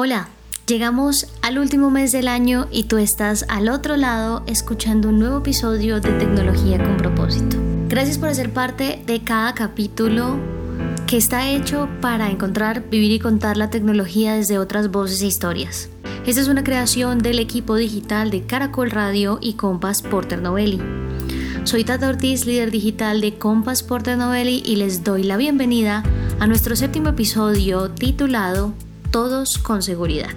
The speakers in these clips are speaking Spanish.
Hola, llegamos al último mes del año y tú estás al otro lado escuchando un nuevo episodio de Tecnología con propósito. Gracias por ser parte de cada capítulo que está hecho para encontrar, vivir y contar la tecnología desde otras voces e historias. Esta es una creación del equipo digital de Caracol Radio y Compass Porter Novelli. Soy Tata Ortiz, líder digital de Compass Porter Novelli y les doy la bienvenida a nuestro séptimo episodio titulado todos con seguridad.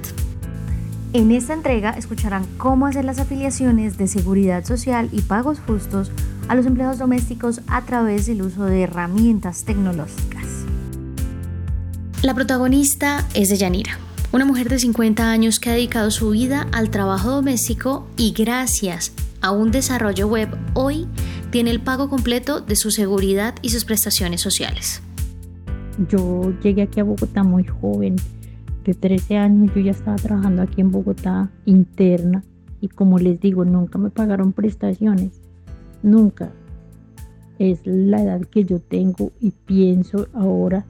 En esta entrega escucharán cómo hacer las afiliaciones de seguridad social y pagos justos a los empleados domésticos a través del uso de herramientas tecnológicas. La protagonista es Deyanira, una mujer de 50 años que ha dedicado su vida al trabajo doméstico y gracias a un desarrollo web hoy tiene el pago completo de su seguridad y sus prestaciones sociales. Yo llegué aquí a Bogotá muy joven de 13 años yo ya estaba trabajando aquí en Bogotá interna y como les digo, nunca me pagaron prestaciones, nunca. Es la edad que yo tengo y pienso ahora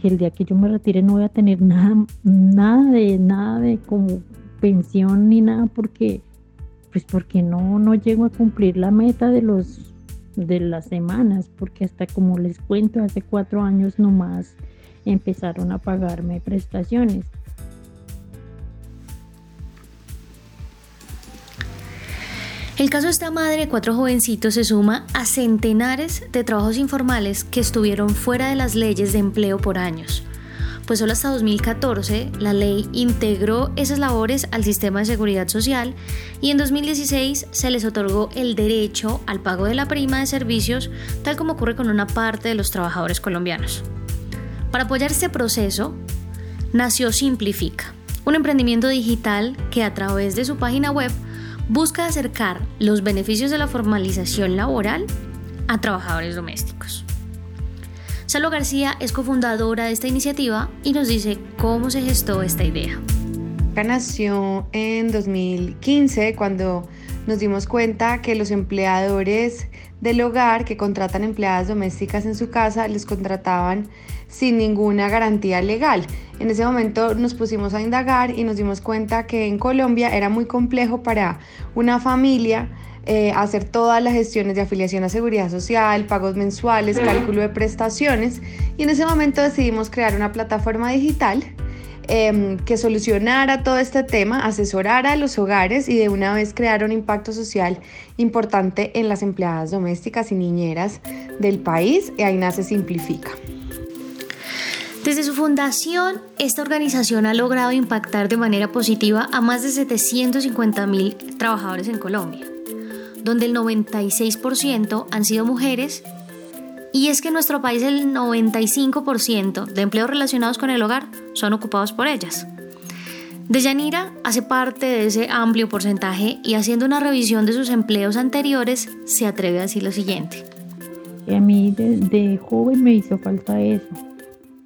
que el día que yo me retire no voy a tener nada, nada de nada de como pensión ni nada porque pues porque no no llego a cumplir la meta de los de las semanas porque hasta como les cuento hace cuatro años nomás empezaron a pagarme prestaciones. El caso de esta madre de cuatro jovencitos se suma a centenares de trabajos informales que estuvieron fuera de las leyes de empleo por años. Pues solo hasta 2014 la ley integró esas labores al sistema de seguridad social y en 2016 se les otorgó el derecho al pago de la prima de servicios tal como ocurre con una parte de los trabajadores colombianos. Para apoyar este proceso, nació Simplifica, un emprendimiento digital que a través de su página web busca acercar los beneficios de la formalización laboral a trabajadores domésticos. Salo García es cofundadora de esta iniciativa y nos dice cómo se gestó esta idea. Nació en 2015 cuando nos dimos cuenta que los empleadores del hogar que contratan empleadas domésticas en su casa les contrataban sin ninguna garantía legal. En ese momento nos pusimos a indagar y nos dimos cuenta que en Colombia era muy complejo para una familia eh, hacer todas las gestiones de afiliación a seguridad social, pagos mensuales, cálculo de prestaciones y en ese momento decidimos crear una plataforma digital Em, que solucionara todo este tema, asesorara a los hogares y de una vez creara un impacto social importante en las empleadas domésticas y niñeras del país. Y ahí nace Simplifica. Desde su fundación, esta organización ha logrado impactar de manera positiva a más de 750 mil trabajadores en Colombia, donde el 96% han sido mujeres y es que en nuestro país el 95% de empleos relacionados con el hogar son ocupados por ellas. Deyanira hace parte de ese amplio porcentaje y haciendo una revisión de sus empleos anteriores se atreve a decir lo siguiente. A mí de, joven me hizo falta eso.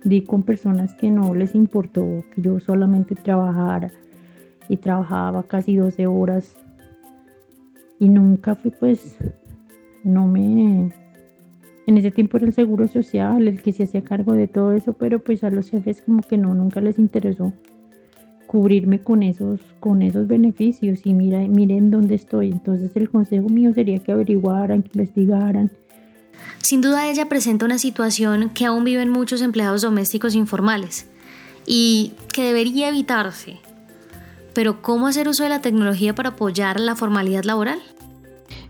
Di con personas que no les importó que yo solamente trabajara y trabajaba casi 12 horas y nunca fui pues, no me, en ese tiempo era el seguro social el que se hacía cargo de todo eso, pero pues a los jefes como que no, nunca les interesó cubrirme con esos, con esos beneficios y mira, miren dónde estoy. Entonces el consejo mío sería que averiguaran, que investigaran. Sin duda ella presenta una situación que aún viven muchos empleados domésticos informales y que debería evitarse. Pero ¿cómo hacer uso de la tecnología para apoyar la formalidad laboral?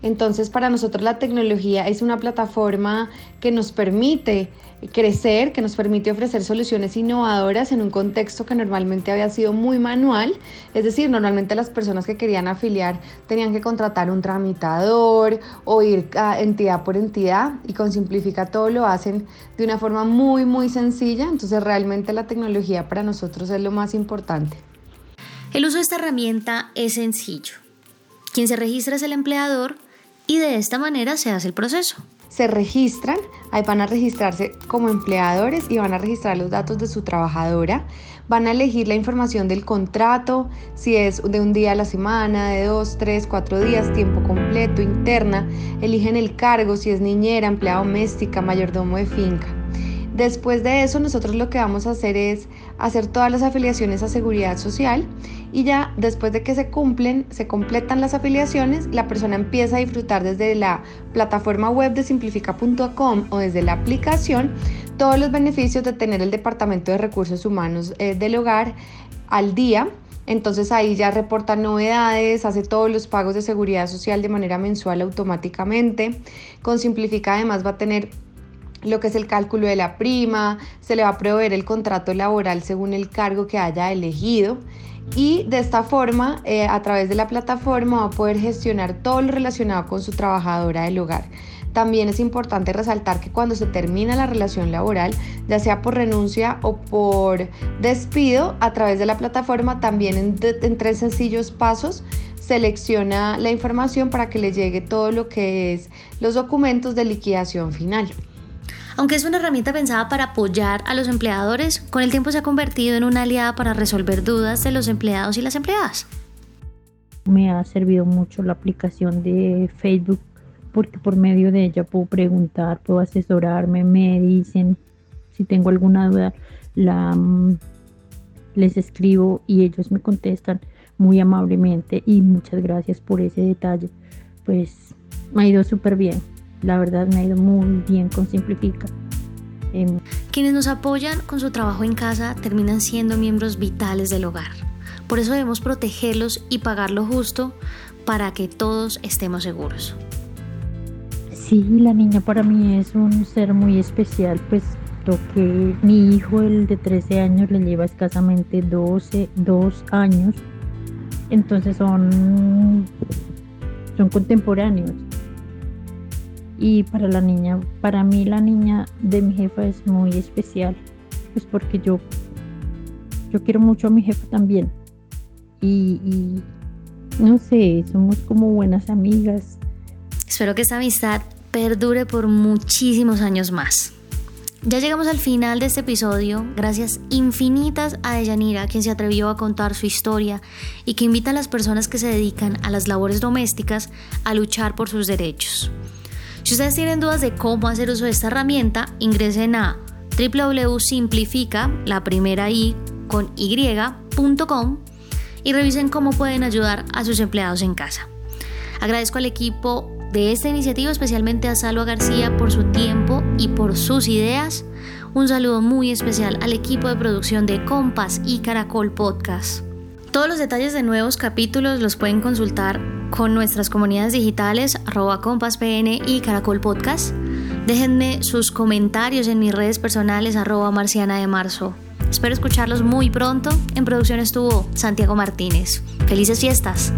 Entonces, para nosotros la tecnología es una plataforma que nos permite crecer, que nos permite ofrecer soluciones innovadoras en un contexto que normalmente había sido muy manual. Es decir, normalmente las personas que querían afiliar tenían que contratar un tramitador o ir a entidad por entidad y con Simplifica todo lo hacen de una forma muy, muy sencilla. Entonces, realmente la tecnología para nosotros es lo más importante. El uso de esta herramienta es sencillo. Quien se registra es el empleador y de esta manera se hace el proceso. Se registran, ahí van a registrarse como empleadores y van a registrar los datos de su trabajadora, van a elegir la información del contrato, si es de un día a la semana, de dos, tres, cuatro días, tiempo completo, interna, eligen el cargo, si es niñera, empleada doméstica, mayordomo de finca. Después de eso, nosotros lo que vamos a hacer es hacer todas las afiliaciones a seguridad social y ya después de que se cumplen, se completan las afiliaciones, la persona empieza a disfrutar desde la plataforma web de simplifica.com o desde la aplicación todos los beneficios de tener el Departamento de Recursos Humanos eh, del hogar al día. Entonces ahí ya reporta novedades, hace todos los pagos de seguridad social de manera mensual automáticamente. Con Simplifica además va a tener lo que es el cálculo de la prima, se le va a proveer el contrato laboral según el cargo que haya elegido y de esta forma, eh, a través de la plataforma, va a poder gestionar todo lo relacionado con su trabajadora del hogar. También es importante resaltar que cuando se termina la relación laboral, ya sea por renuncia o por despido, a través de la plataforma, también en, en tres sencillos pasos, selecciona la información para que le llegue todo lo que es los documentos de liquidación final. Aunque es una herramienta pensada para apoyar a los empleadores, con el tiempo se ha convertido en una aliada para resolver dudas de los empleados y las empleadas. Me ha servido mucho la aplicación de Facebook porque por medio de ella puedo preguntar, puedo asesorarme, me dicen si tengo alguna duda, la, mm, les escribo y ellos me contestan muy amablemente y muchas gracias por ese detalle. Pues me ha ido súper bien la verdad me ha ido muy bien con Simplifica. Em, Quienes nos apoyan con su trabajo en casa terminan siendo miembros vitales del hogar. Por eso debemos protegerlos y pagar lo justo para que todos estemos seguros. Sí, la niña para mí es un ser muy especial, pues lo que mi hijo, el de 13 años, le lleva escasamente 12, 2 años. Entonces son, son contemporáneos y para la niña, para mí la niña de mi jefa es muy especial, pues porque yo, yo quiero mucho a mi jefa también. Y, y no sé, somos como buenas amigas. Espero que esta amistad perdure por muchísimos años más. Ya llegamos al final de este episodio. Gracias infinitas a Deyanira, quien se atrevió a contar su historia y que invita a las personas que se dedican a las labores domésticas a luchar por sus derechos. Si ustedes tienen dudas de cómo hacer uso de esta herramienta, ingresen a www.simplifica, la primera i con y.com y revisen cómo pueden ayudar a sus empleados en casa. Agradezco al equipo de esta iniciativa, especialmente a Salva García por su tiempo y por sus ideas. Un saludo muy especial al equipo de producción de Compass y Caracol Podcast. Todos los detalles de nuevos capítulos los pueden consultar con nuestras comunidades digitales arroba compaspn y caracol podcast. Déjenme sus comentarios en mis redes personales arroba marciana de marzo. Espero escucharlos muy pronto. En producción estuvo Santiago Martínez. Felices fiestas.